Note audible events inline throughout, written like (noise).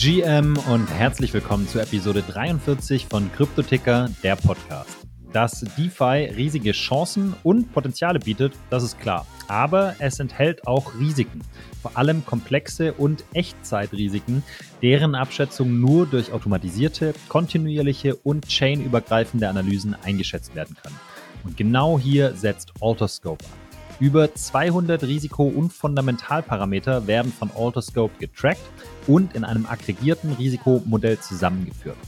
GM und herzlich willkommen zu Episode 43 von Kryptoticker, der Podcast. Dass DeFi riesige Chancen und Potenziale bietet, das ist klar. Aber es enthält auch Risiken, vor allem komplexe und Echtzeitrisiken, deren Abschätzung nur durch automatisierte, kontinuierliche und chainübergreifende Analysen eingeschätzt werden kann. Und genau hier setzt Alterscope an. Über 200 Risiko- und Fundamentalparameter werden von Alterscope getrackt und in einem aggregierten Risikomodell zusammengeführt.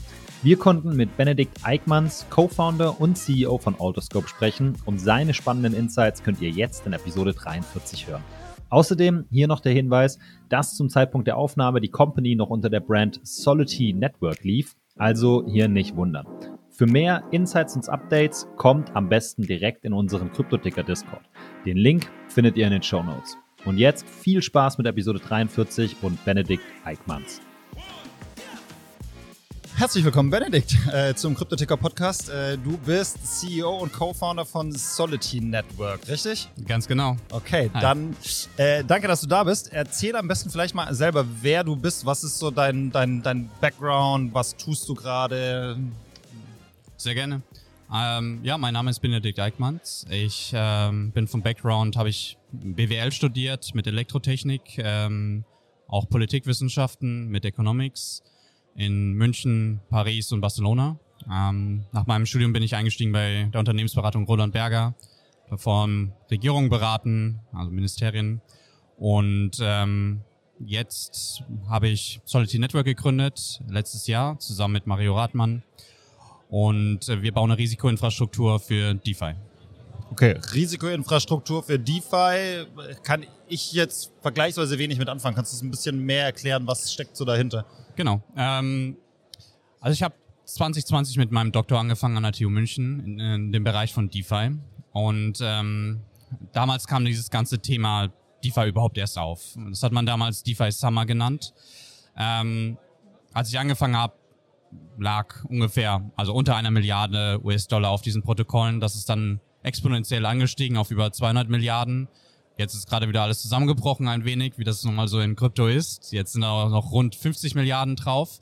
Wir konnten mit Benedikt Eickmanns, Co-Founder und CEO von Alterscope sprechen und seine spannenden Insights könnt ihr jetzt in Episode 43 hören. Außerdem hier noch der Hinweis, dass zum Zeitpunkt der Aufnahme die Company noch unter der Brand Solidity Network lief, also hier nicht wundern. Für mehr Insights und Updates kommt am besten direkt in unseren Kryptoticker Discord. Den Link findet ihr in den Show Notes. Und jetzt viel Spaß mit Episode 43 und Benedikt Eickmanns. Herzlich willkommen, Benedikt, äh, zum Kryptoticker Podcast. Äh, du bist CEO und Co-Founder von Solidity Network, richtig? Ganz genau. Okay, Hi. dann äh, danke, dass du da bist. Erzähl am besten vielleicht mal selber, wer du bist. Was ist so dein, dein, dein Background? Was tust du gerade? Sehr gerne. Ähm, ja, mein Name ist Benedikt Eickmanns. Ich ähm, bin vom Background, habe ich BWL studiert mit Elektrotechnik, ähm, auch Politikwissenschaften mit Economics in München, Paris und Barcelona. Ähm, nach meinem Studium bin ich eingestiegen bei der Unternehmensberatung Roland Berger, davon Regierungen beraten, also Ministerien. Und ähm, jetzt habe ich Solidity Network gegründet, letztes Jahr, zusammen mit Mario Rathmann. Und äh, wir bauen eine Risikoinfrastruktur für DeFi. Okay, Risikoinfrastruktur für DeFi kann ich jetzt vergleichsweise wenig mit anfangen. Kannst du es ein bisschen mehr erklären, was steckt so dahinter? Genau. Ähm, also ich habe 2020 mit meinem Doktor angefangen an der TU München in, in dem Bereich von DeFi. Und ähm, damals kam dieses ganze Thema DeFi überhaupt erst auf. Das hat man damals DeFi Summer genannt. Ähm, als ich angefangen habe, lag ungefähr, also unter einer Milliarde US-Dollar auf diesen Protokollen. Das ist dann exponentiell angestiegen auf über 200 Milliarden. Jetzt ist gerade wieder alles zusammengebrochen ein wenig, wie das nun mal so in Krypto ist. Jetzt sind auch noch rund 50 Milliarden drauf.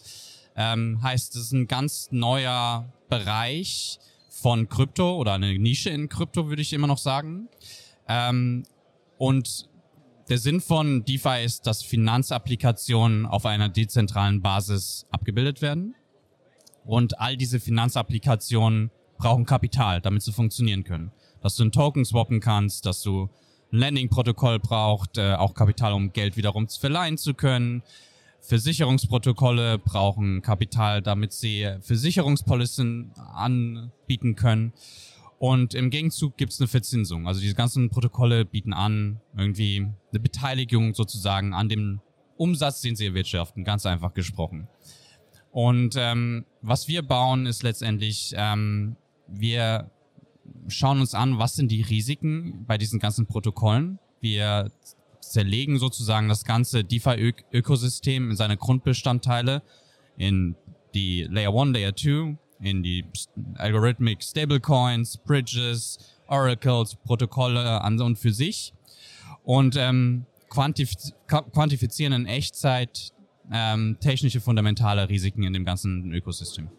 Ähm, heißt, es ist ein ganz neuer Bereich von Krypto oder eine Nische in Krypto, würde ich immer noch sagen. Ähm, und der Sinn von DeFi ist, dass Finanzapplikationen auf einer dezentralen Basis abgebildet werden. Und all diese Finanzapplikationen brauchen Kapital, damit sie funktionieren können. Dass du einen Token swappen kannst, dass du ein Landing-Protokoll braucht, äh, auch Kapital, um Geld wiederum verleihen zu können. Versicherungsprotokolle brauchen Kapital, damit sie Versicherungspolicen anbieten können. Und im Gegenzug gibt es eine Verzinsung. Also diese ganzen Protokolle bieten an, irgendwie eine Beteiligung sozusagen an dem Umsatz, den sie erwirtschaften, ganz einfach gesprochen. Und ähm, was wir bauen, ist letztendlich, ähm, wir schauen uns an, was sind die Risiken bei diesen ganzen Protokollen. Wir zerlegen sozusagen das ganze DeFi-Ökosystem in seine Grundbestandteile, in die Layer 1, Layer 2, in die Algorithmic Stablecoins, Bridges, Oracles, Protokolle an und für sich und ähm, quantif quantifizieren in Echtzeit ähm, technische fundamentale Risiken in dem ganzen Ökosystem.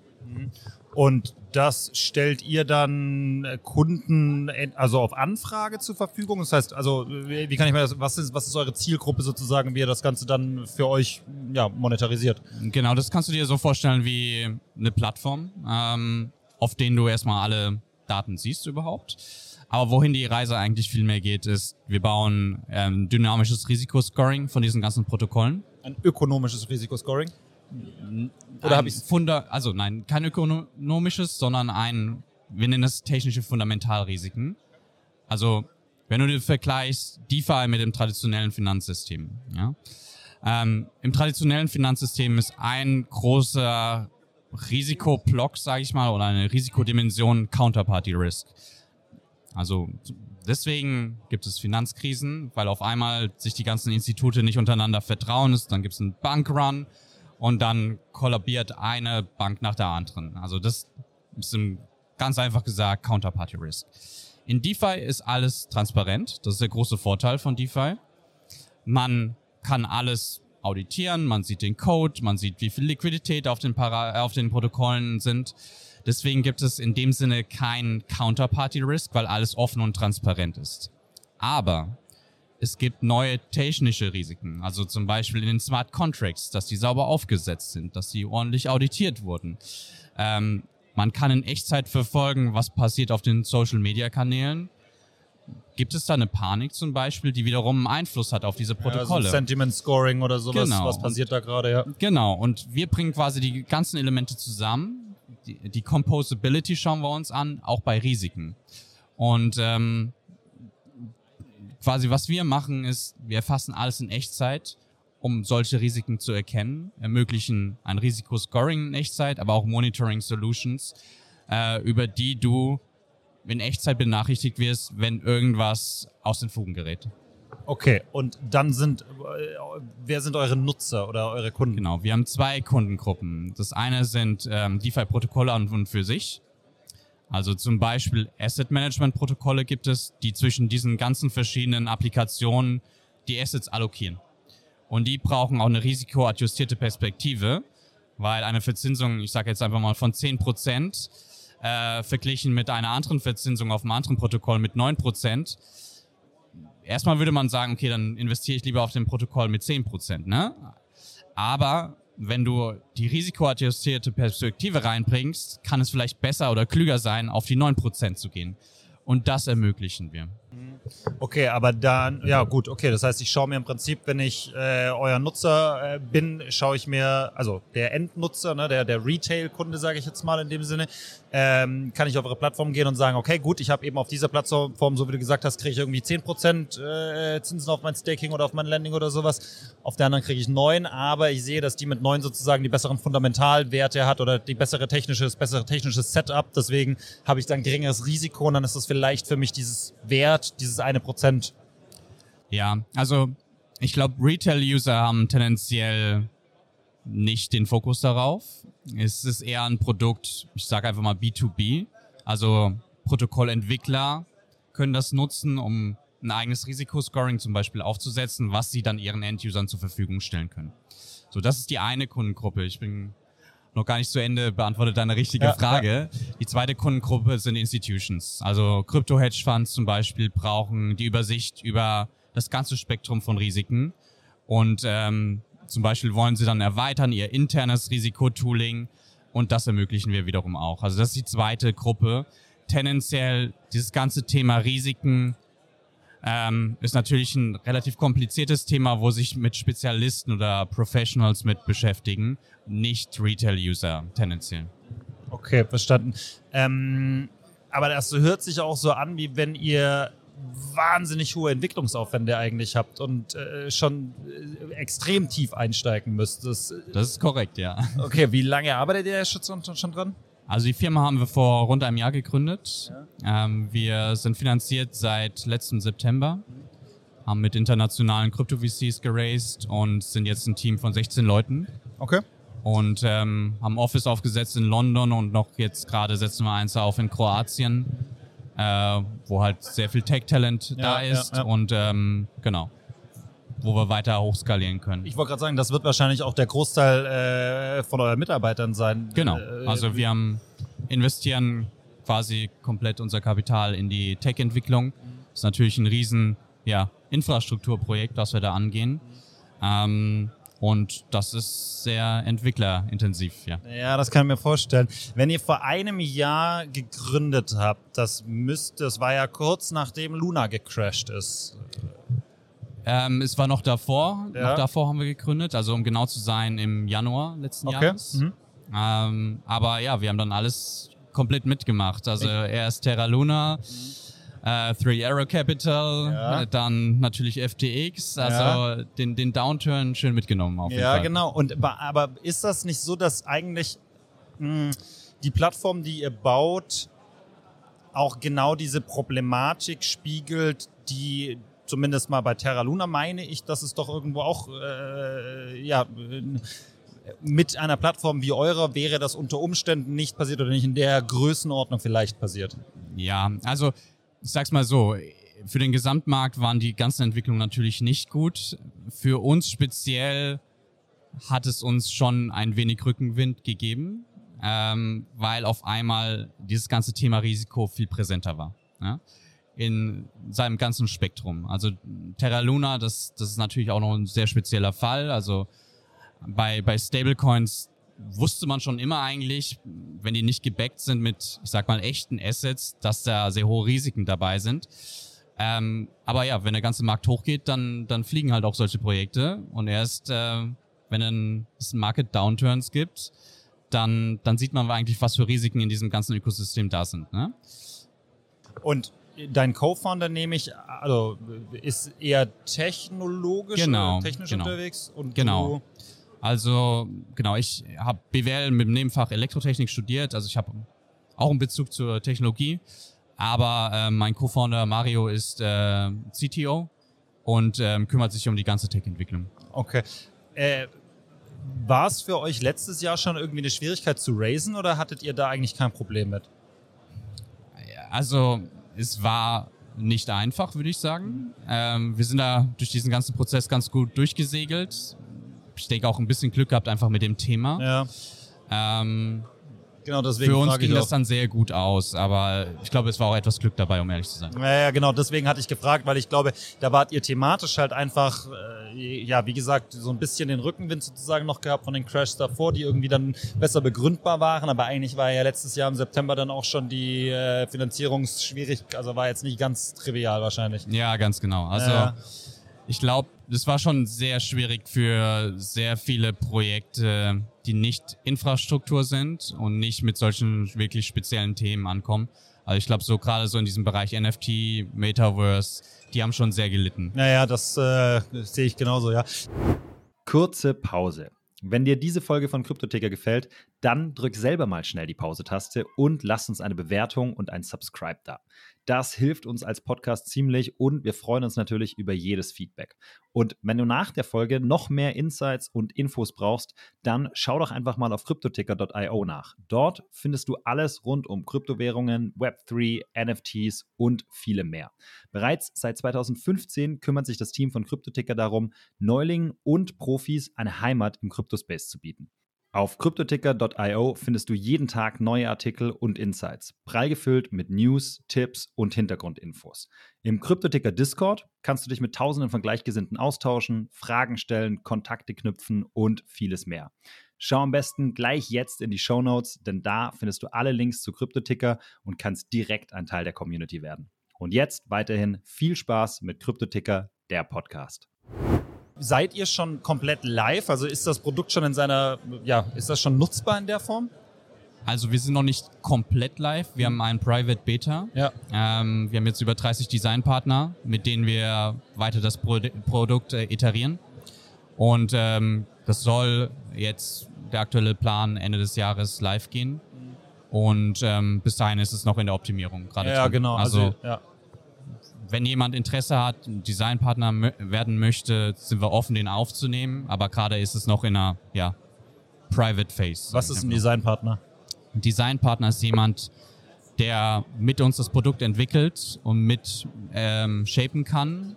Und das stellt ihr dann äh, Kunden also auf Anfrage zur Verfügung? Das heißt, also wie kann ich mir das, was ist, was ist eure Zielgruppe sozusagen, wie ihr das Ganze dann für euch ja, monetarisiert? Genau, das kannst du dir so vorstellen wie eine Plattform, ähm, auf denen du erstmal alle Daten siehst überhaupt. Aber wohin die Reise eigentlich viel mehr geht, ist, wir bauen ähm, dynamisches Risikoscoring von diesen ganzen Protokollen. Ein ökonomisches Risikoscoring? Oder habe ich Funda also nein, kein ökonomisches, sondern ein, wir nennen es technische Fundamentalrisiken. Also wenn du vergleichst DeFi mit dem traditionellen Finanzsystem, ja, ähm, im traditionellen Finanzsystem ist ein großer Risikoblock, sage ich mal, oder eine Risikodimension Counterparty Risk. Also deswegen gibt es Finanzkrisen, weil auf einmal sich die ganzen Institute nicht untereinander vertrauen ist. Dann gibt es einen Bankrun und dann kollabiert eine Bank nach der anderen. Also das ist ganz einfach gesagt Counterparty Risk. In DeFi ist alles transparent. Das ist der große Vorteil von DeFi. Man kann alles auditieren, man sieht den Code, man sieht, wie viel Liquidität auf den, Para auf den Protokollen sind. Deswegen gibt es in dem Sinne kein Counterparty-Risk, weil alles offen und transparent ist. Aber es gibt neue technische Risiken, also zum Beispiel in den Smart Contracts, dass die sauber aufgesetzt sind, dass sie ordentlich auditiert wurden. Ähm, man kann in Echtzeit verfolgen, was passiert auf den Social-Media-Kanälen. Gibt es da eine Panik zum Beispiel, die wiederum einen Einfluss hat auf diese Protokolle? Ja, so Sentiment Scoring oder sowas, Genau. was passiert da gerade, ja. Genau, und wir bringen quasi die ganzen Elemente zusammen. Die, die Composability schauen wir uns an, auch bei Risiken. Und ähm, quasi was wir machen ist, wir erfassen alles in Echtzeit, um solche Risiken zu erkennen, ermöglichen ein Risikoscoring in Echtzeit, aber auch Monitoring Solutions, äh, über die du in Echtzeit benachrichtigt wirst, wenn irgendwas aus den Fugen gerät. Okay, und dann sind, äh, wer sind eure Nutzer oder eure Kunden? Genau, wir haben zwei Kundengruppen. Das eine sind ähm, DeFi-Protokolle an und für sich. Also zum Beispiel Asset-Management-Protokolle gibt es, die zwischen diesen ganzen verschiedenen Applikationen die Assets allokieren. Und die brauchen auch eine risikoadjustierte Perspektive, weil eine Verzinsung, ich sage jetzt einfach mal von 10%, äh, verglichen mit einer anderen Verzinsung auf einem anderen Protokoll mit 9%, erstmal würde man sagen, okay, dann investiere ich lieber auf dem Protokoll mit 10%, ne? Aber wenn du die risikoadjustierte Perspektive reinbringst, kann es vielleicht besser oder klüger sein, auf die 9% zu gehen. Und das ermöglichen wir. Okay, aber dann, ja gut, okay, das heißt, ich schaue mir im Prinzip, wenn ich äh, euer Nutzer äh, bin, schaue ich mir, also der Endnutzer, ne, der, der Retail-Kunde, sage ich jetzt mal in dem Sinne, ähm, kann ich auf eure Plattform gehen und sagen, okay, gut, ich habe eben auf dieser Plattform, so wie du gesagt hast, kriege ich irgendwie 10% äh, Zinsen auf mein Staking oder auf mein Landing oder sowas. Auf der anderen kriege ich 9, aber ich sehe, dass die mit 9 sozusagen die besseren Fundamentalwerte hat oder die bessere technische, das bessere technisches Setup. Deswegen habe ich dann geringeres Risiko und dann ist das vielleicht für mich dieses Wert, dieses eine Prozent. Ja, also ich glaube, Retail-User haben tendenziell nicht den Fokus darauf. Es ist eher ein Produkt, ich sage einfach mal B2B. Also Protokollentwickler können das nutzen, um ein eigenes Risikoscoring zum Beispiel aufzusetzen, was sie dann ihren End-Usern zur Verfügung stellen können. So, das ist die eine Kundengruppe. Ich bin noch gar nicht zu Ende beantwortet deine richtige Ja, Frage. Die zweite Kundengruppe sind Institutions. Also Krypto-Hedge-Funds zum Beispiel brauchen die Übersicht über das ganze Spektrum von Risiken. Und ähm, zum Beispiel wollen sie dann erweitern ihr internes Risikotooling und das ermöglichen wir wiederum auch. Also das ist die zweite Gruppe. Tendenziell dieses ganze Thema Risiken ähm, ist natürlich ein relativ kompliziertes Thema, wo sich mit Spezialisten oder Professionals mit beschäftigen, nicht Retail-User tendenziell. Okay, verstanden. Ähm, aber das hört sich auch so an, wie wenn ihr wahnsinnig hohe Entwicklungsaufwände eigentlich habt und äh, schon äh, extrem tief einsteigen müsst. Das, Das ist korrekt, ja. okay, wie lange arbeitet ihr schon, schon, schon dran? Also die Firma haben wir vor rund einem Jahr gegründet. Ähm, wir sind finanziert seit letztem September, haben mit internationalen Krypto-VCs geraced und sind jetzt ein Team von 16 Leuten Okay. und ähm, haben Office aufgesetzt in London und noch jetzt gerade setzen wir eins auf in Kroatien, äh, wo halt sehr viel Tech-Talent da ja, ist ja. und ähm, genau, wo wir weiter hochskalieren können. Ich wollte gerade sagen, das wird wahrscheinlich auch der Großteil äh, von euren Mitarbeitern sein. Genau. Äh, Also wir haben investieren quasi komplett unser Kapital in die Tech-Entwicklung. Das ist natürlich ein riesen ja, Infrastrukturprojekt, das wir da angehen. Ähm, und das ist sehr entwicklerintensiv, ja. Ja, das kann ich mir vorstellen. Wenn ihr vor einem Jahr gegründet habt, das müsste, das war ja kurz nachdem Luna gecrashed ist. Ähm, es war noch davor, Ja. noch davor haben wir gegründet, also um genau zu sein im Januar letzten Okay. Jahres. Mhm. Ähm, aber ja, wir haben dann alles komplett mitgemacht. Also erst Terra Luna, äh, Three Arrow Capital, Mhm. Ja. äh, dann natürlich FTX, also den, den Downturn schön mitgenommen auf jeden Ja, Fall. genau. Und aber ist das nicht so, dass eigentlich mh, die Plattform, die ihr baut, auch genau diese Problematik spiegelt, die zumindest mal bei Terra Luna meine ich, dass es doch irgendwo auch äh, ja mit einer Plattform wie eurer wäre das unter Umständen nicht passiert oder nicht in der Größenordnung vielleicht passiert. Ja, also ich sag's mal so, für den Gesamtmarkt waren die ganzen Entwicklungen natürlich nicht gut. Für uns speziell hat es uns schon ein wenig Rückenwind gegeben, ähm, weil auf einmal dieses ganze Thema Risiko viel präsenter war. Ja? In seinem ganzen Spektrum. Also Terra Luna, das, das ist natürlich auch noch ein sehr spezieller Fall. Also bei, bei Stablecoins wusste man schon immer eigentlich, wenn die nicht gebackt sind mit, ich sag mal, echten Assets, dass da sehr hohe Risiken dabei sind. Ähm, aber ja, wenn der ganze Markt hochgeht, dann, dann fliegen halt auch solche Projekte. Und erst, äh, wenn es Market Downturns gibt, dann, dann sieht man eigentlich, was für Risiken in diesem ganzen Ökosystem da sind. Ne? Und dein Co-Founder nehme ich, also ist eher technologisch genau, technisch genau. unterwegs und genau. du also genau, ich habe BWL mit dem Nebenfach Elektrotechnik studiert, also ich habe auch einen Bezug zur Technologie, aber äh, mein Co-Founder Mario ist äh, CTO und ähm, kümmert sich um die ganze Tech-Entwicklung. Okay. Äh, war es für euch letztes Jahr schon irgendwie eine Schwierigkeit zu raisen oder hattet ihr da eigentlich kein Problem mit? Also es war nicht einfach, würde ich sagen. Ähm, wir sind da durch diesen ganzen Prozess ganz gut durchgesegelt. Ich denke auch ein bisschen Glück gehabt einfach mit dem Thema. Ja. Ähm, Genau, deswegen für uns ging das dann sehr gut aus, aber ich glaube, es war auch etwas Glück dabei, um ehrlich zu sein. Ja, ja, genau, deswegen hatte ich gefragt, weil ich glaube, da wart ihr thematisch halt einfach, äh, ja, wie gesagt, so ein bisschen den Rückenwind sozusagen noch gehabt von den Crashs davor, die irgendwie dann besser begründbar waren, aber eigentlich war ja letztes Jahr im September dann auch schon die äh, Finanzierungsschwierig, also war jetzt nicht ganz trivial wahrscheinlich. Ja, ganz genau. Also Ja. ich glaube, das war schon sehr schwierig für sehr viele Projekte, die nicht Infrastruktur sind und nicht mit solchen wirklich speziellen Themen ankommen. Also ich glaube, so gerade so in diesem Bereich NFT, Metaverse, die haben schon sehr gelitten. Naja, das, äh, das sehe ich genauso, ja. Kurze Pause. Wenn dir diese Folge von Kryptoticker gefällt, dann drück selber mal schnell die Pause-Taste und lass uns eine Bewertung und ein Subscribe da. Das hilft uns als Podcast ziemlich und wir freuen uns natürlich über jedes Feedback. Und wenn du nach der Folge noch mehr Insights und Infos brauchst, dann schau doch einfach mal auf cryptoticker.io nach. Dort findest du alles rund um Kryptowährungen, Web3, NFTs und viele mehr. Bereits seit 2015 kümmert sich das Team von Kryptoticker darum, Neulingen und Profis eine Heimat im Kryptospace zu bieten. Auf cryptoticker.io findest du jeden Tag neue Artikel und Insights, prall gefüllt mit News, Tipps und Hintergrundinfos. Im Cryptoticker Discord kannst du dich mit Tausenden von Gleichgesinnten austauschen, Fragen stellen, Kontakte knüpfen und vieles mehr. Schau am besten gleich jetzt in die Show Notes, denn da findest du alle Links zu Cryptoticker und kannst direkt ein Teil der Community werden. Und jetzt weiterhin viel Spaß mit Cryptoticker, der Podcast. Seid ihr schon komplett live? Also ist das Produkt schon in seiner, ja, ist das schon nutzbar in der Form? Also wir sind noch nicht komplett live. Wir haben einen Private Beta. Ja. Ähm, wir haben jetzt über 30 Designpartner, mit denen wir weiter das Pro Produkt äh, iterieren. Und ähm, das soll jetzt der aktuelle Plan Ende des Jahres live gehen. Und ähm, bis dahin ist es noch in der Optimierung gerade. Ja, drin. genau. Also, Also, ja. Wenn jemand Interesse hat, Designpartner werden möchte, sind wir offen, den aufzunehmen. Aber gerade ist es noch in einer ja, Private Phase. Was ist ein. Designpartner? Ein Designpartner ist jemand, der mit uns das Produkt entwickelt und mit ähm, shapen kann.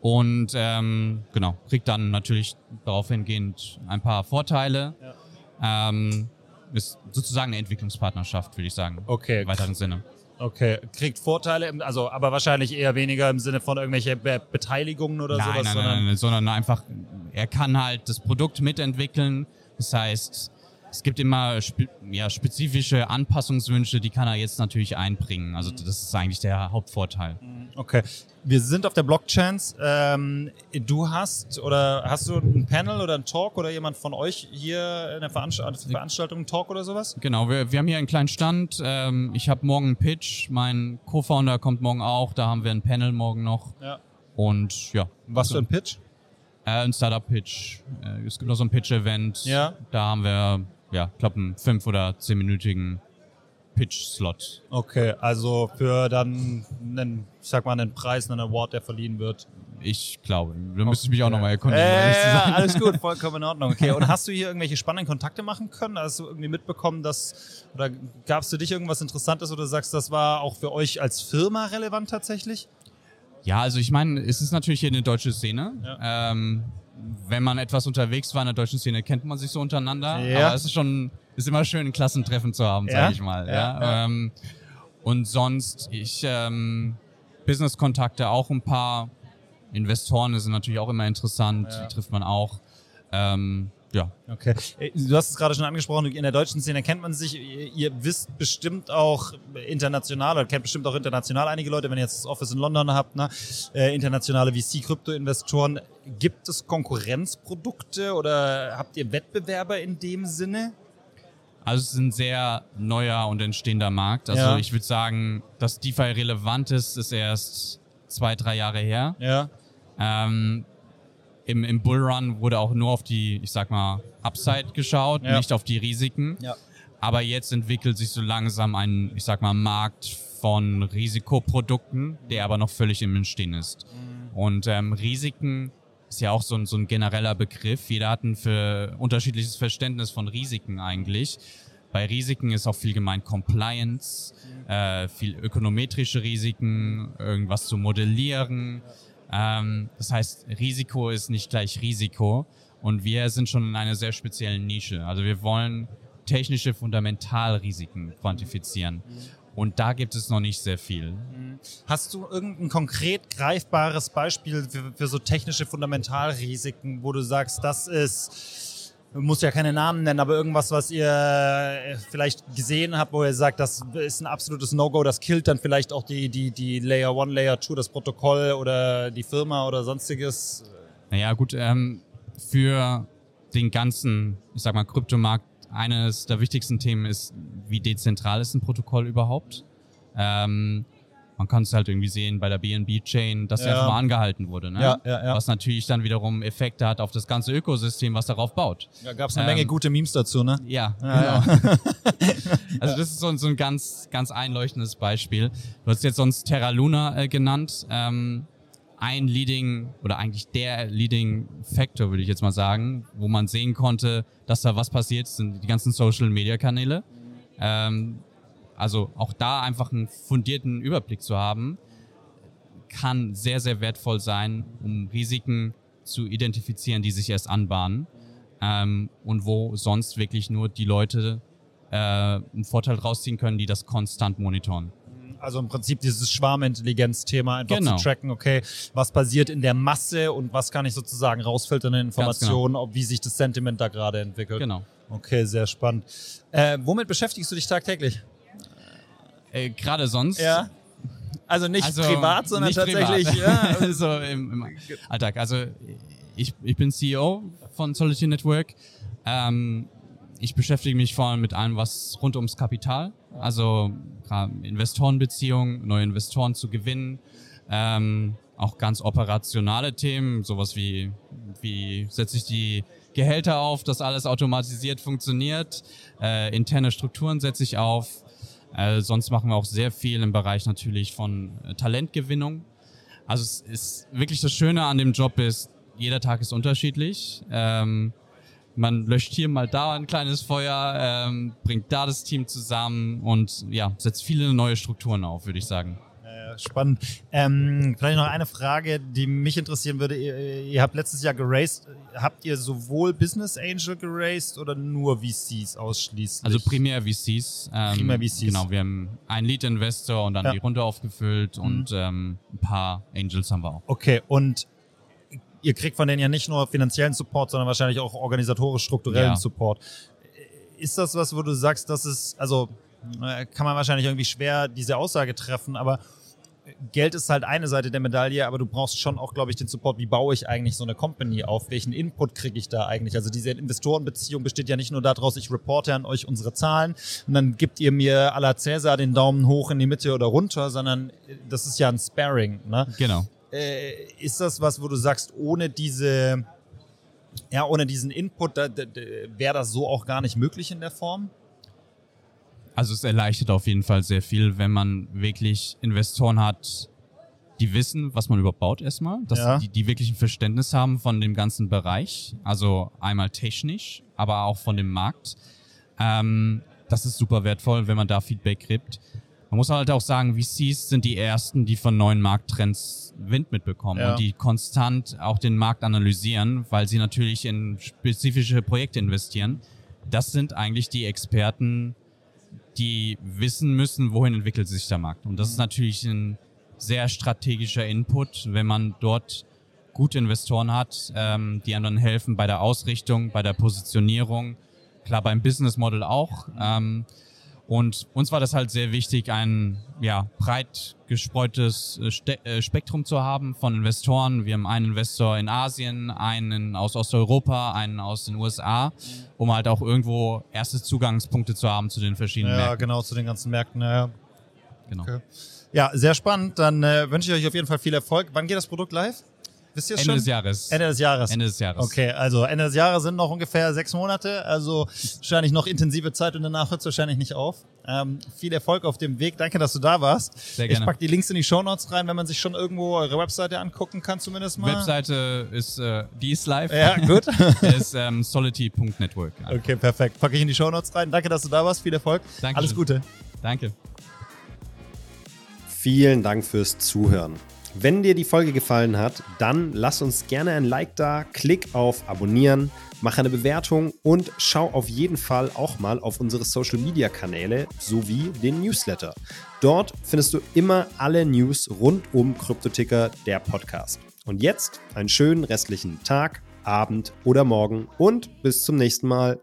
Und ähm, genau, kriegt dann natürlich darauf hingehend ein paar Vorteile. Ähm, ist sozusagen eine Entwicklungspartnerschaft, würde ich sagen. Okay. Im weiteren Sinne. Okay, kriegt Vorteile, im- also aber wahrscheinlich eher weniger im Sinne von irgendwelche Be Beteiligungen oder Nein, sowas, nein, sondern nein, nein, sondern einfach, er kann halt das Produkt mitentwickeln. Das heißt, es gibt immer spe ja, spezifische Anpassungswünsche, die kann er jetzt natürlich einbringen. Also das ist eigentlich der Hauptvorteil. Okay. Wir sind auf der Blockchains. Ähm, du hast oder hast du ein Panel oder ein Talk oder jemand von euch hier in der Veranst Veranstaltung, einen Talk oder sowas? Genau, wir, wir haben hier einen kleinen Stand. Ähm, ich habe morgen einen Pitch. Mein Co-Founder kommt morgen auch. Da haben wir ein Panel morgen noch. Ja. Und ja. Was für ein Pitch? Äh, ein Startup-Pitch. Äh, es gibt noch so ein Pitch-Event. Ja. Da haben wir, ja, ich glaube, einen fünf- oder zehnminütigen Pitch-Slot. Okay, also für dann einen, ich sag mal, einen Preis, einen Award, der verliehen wird. Ich glaube. Da müsste ich mich auch nochmal erkundigen. Äh, ja, alles gut, vollkommen in Ordnung. Okay, und (laughs) hast du hier irgendwelche spannenden Kontakte machen können? Hast du irgendwie mitbekommen, dass, oder gab es für dich irgendwas Interessantes oder du sagst, das war auch für euch als Firma relevant tatsächlich? Ja, also ich meine, es ist natürlich hier eine deutsche Szene. Ähm, wenn man etwas unterwegs war in der deutschen Szene, kennt man sich so untereinander. Ja. Aber es ist schon, ist immer schön, ein Klassentreffen zu haben, Ja? sage ich mal. Ja, Ja. Ähm, und sonst, ich ähm, Business-Kontakte auch ein paar. Investoren sind natürlich auch immer interessant, die trifft man auch. Ähm, ja, Okay. Äh, Du hast es gerade schon angesprochen, in der deutschen Szene kennt man sich. Ihr, ihr wisst bestimmt auch international oder kennt bestimmt auch international einige Leute, wenn ihr jetzt das Office in London habt, ne? äh, internationale VC-Krypto-Investoren. Gibt es Konkurrenzprodukte oder habt ihr Wettbewerber in dem Sinne? Also es ist ein sehr neuer und entstehender Markt. Also Ja. ich würde sagen, dass DeFi relevant ist, ist erst zwei, drei Jahre her. Ja. Ähm, im, Im Bullrun wurde auch nur auf die, ich sag mal, Upside geschaut, Ja. nicht auf die Risiken. Ja. Aber jetzt entwickelt sich so langsam ein, ich sag mal, Markt von Risikoprodukten, der aber noch völlig im Entstehen ist. Und ähm, Risiken ist ja auch so ein, so ein genereller Begriff. Jeder hat ein für unterschiedliches Verständnis von Risiken eigentlich. Bei Risiken ist auch viel gemeint Compliance, äh, viel ökonometrische Risiken, irgendwas zu modellieren. Ähm, das heißt, Risiko ist nicht gleich Risiko. Und wir sind schon in einer sehr speziellen Nische. Also wir wollen technische Fundamentalrisiken quantifizieren. Und da gibt es noch nicht sehr viel. Hast du irgendein konkret greifbares Beispiel für, für so technische Fundamentalrisiken, wo du sagst, das ist, du musst ja keine Namen nennen, aber irgendwas, was ihr äh, vielleicht gesehen habt, wo ihr sagt, das ist ein absolutes No-Go, das killt dann vielleicht auch die, die, die Layer 1, Layer 2, das Protokoll oder die Firma oder sonstiges? Naja, gut, ähm, für den ganzen, ich sag mal, Kryptomarkt, eines der wichtigsten Themen ist, wie dezentral ist ein Protokoll überhaupt? Ähm, man kann es halt irgendwie sehen bei der BNB-Chain, dass Ja. der einfach mal angehalten wurde. Ne? Ja, ja, ja. Was natürlich dann wiederum Effekte hat auf das ganze Ökosystem, was darauf baut. Da gab es eine Ähm, Menge gute Memes dazu, ne? Ja, Ja, genau. (laughs) also das ist so, ein- so ein ganz, ganz einleuchtendes Beispiel. Du hast jetzt sonst Terra Luna äh, genannt. Ähm, ein Leading oder eigentlich der Leading Factor, würde ich jetzt mal sagen, wo man sehen konnte, dass da was passiert, sind die ganzen Social Media Kanäle. Ähm, also auch da einfach einen fundierten Überblick zu haben, kann sehr, sehr wertvoll sein, um Risiken zu identifizieren, die sich erst anbahnen ähm, und wo sonst wirklich nur die Leute äh, einen Vorteil rausziehen können, die das konstant monitoren. Also im Prinzip dieses Schwarmintelligenz-Thema einfach Genau. zu tracken, okay, was passiert in der Masse und was kann ich sozusagen rausfiltern in Informationen, ob wie sich das Sentiment da gerade entwickelt. Genau. Okay, sehr spannend. Äh, womit beschäftigst du dich tagtäglich? Äh, Gerade sonst. Also nicht Also, privat, sondern nicht tatsächlich. privat. (laughs) Ja. also im, im Alltag. Also ich, ich bin CEO von Solitude Network. Ähm, ich beschäftige mich vor allem mit allem, was rund ums Kapital, also Investorenbeziehungen, neue Investoren zu gewinnen, ähm, auch ganz operationale Themen, sowas wie, wie setze ich die Gehälter auf, dass alles automatisiert funktioniert, äh, interne Strukturen setze ich auf, äh, sonst machen wir auch sehr viel im Bereich natürlich von äh, Talentgewinnung. Also es ist wirklich das Schöne an dem Job ist, jeder Tag ist unterschiedlich. Ähm, man löscht hier mal da ein kleines Feuer, ähm, bringt da das Team zusammen und ja, setzt viele neue Strukturen auf, würde ich sagen. Äh, Spannend. Ähm, vielleicht noch eine Frage, die mich interessieren würde. Ihr, ihr habt letztes Jahr geraced. Habt ihr sowohl Business Angel geraced oder nur VCs ausschließlich? Also primär VCs. Ähm, Primär VCs. Genau, wir haben einen Lead-Investor und dann Ja. die Runde aufgefüllt und ähm, ein paar Angels haben wir auch. Okay, und ihr kriegt von denen ja nicht nur finanziellen Support, sondern wahrscheinlich auch organisatorisch strukturellen Ja. Support. Ist das was, wo du sagst, das ist, also äh, kann man wahrscheinlich irgendwie schwer diese Aussage treffen, aber Geld ist halt eine Seite der Medaille, aber du brauchst schon auch, glaube ich, den Support. Wie baue ich eigentlich so eine Company auf? Welchen Input kriege ich da eigentlich? Also diese Investorenbeziehung besteht ja nicht nur daraus, ich reporte an euch unsere Zahlen und dann gebt ihr mir à la Cäsar den Daumen hoch in die Mitte oder runter, sondern äh, das ist ja ein Sparring. Ne? Genau. äh, ist das was, wo du sagst, ohne diese, ja, ohne diesen Input, da, da, da, wäre das so auch gar nicht möglich in der Form? Also es erleichtert auf jeden Fall sehr viel, wenn man wirklich Investoren hat, die wissen, was man überhaupt baut erstmal, dass Ja. die, die wirklich ein Verständnis haben von dem ganzen Bereich, also einmal technisch, aber auch von dem Markt. Ähm, das ist super wertvoll, wenn man da Feedback kriegt. Man muss halt auch sagen, VCs sind die ersten, die von neuen Markttrends Wind mitbekommen Ja. und die konstant auch den Markt analysieren, weil sie natürlich in spezifische Projekte investieren. Das sind eigentlich die Experten, die wissen müssen, wohin entwickelt sich der Markt. Und das ist natürlich ein sehr strategischer Input, wenn man dort gute Investoren hat, ähm, die einem dann helfen bei der Ausrichtung, bei der Positionierung, klar beim Business Model auch. Ähm, und uns war das halt sehr wichtig, ein ja, breit gestreutes äh, äh, Spektrum zu haben von Investoren. Wir haben einen Investor in Asien, einen aus Osteuropa, einen aus den USA, um halt auch irgendwo erste Zugangspunkte zu haben zu den verschiedenen Ja, Märkten. genau, zu den ganzen Märkten. Ja, ja. Genau. Okay. ja sehr spannend. Dann äh, wünsche ich euch auf jeden Fall viel Erfolg. Wann geht das Produkt live? Wisst ihr Ende schon? des Jahres. Ende des Jahres. Ende des Jahres. Okay, also Ende des Jahres sind noch ungefähr sechs Monate, also wahrscheinlich noch intensive Zeit und danach hört es wahrscheinlich nicht auf. Ähm, viel Erfolg auf dem Weg. Danke, dass du da warst. Sehr Ich gerne. pack die Links in die Shownotes rein, wenn man sich schon irgendwo eure Webseite angucken kann, zumindest mal. Webseite ist, äh, die ist live. Ja, gut. (laughs) ist ähm, solity.network. Okay, perfekt. Packe ich in die Shownotes rein. Danke, dass du da warst. Viel Erfolg. Dankeschön. Alles Gute. Danke. Vielen Dank fürs Zuhören. Wenn dir die Folge gefallen hat, dann lass uns gerne ein Like da, klick auf Abonnieren, mach eine Bewertung und schau auf jeden Fall auch mal auf unsere Social Media Kanäle sowie den Newsletter. Dort findest du immer alle News rund um Kryptoticker, der Podcast. Und jetzt einen schönen restlichen Tag, Abend oder Morgen und bis zum nächsten Mal.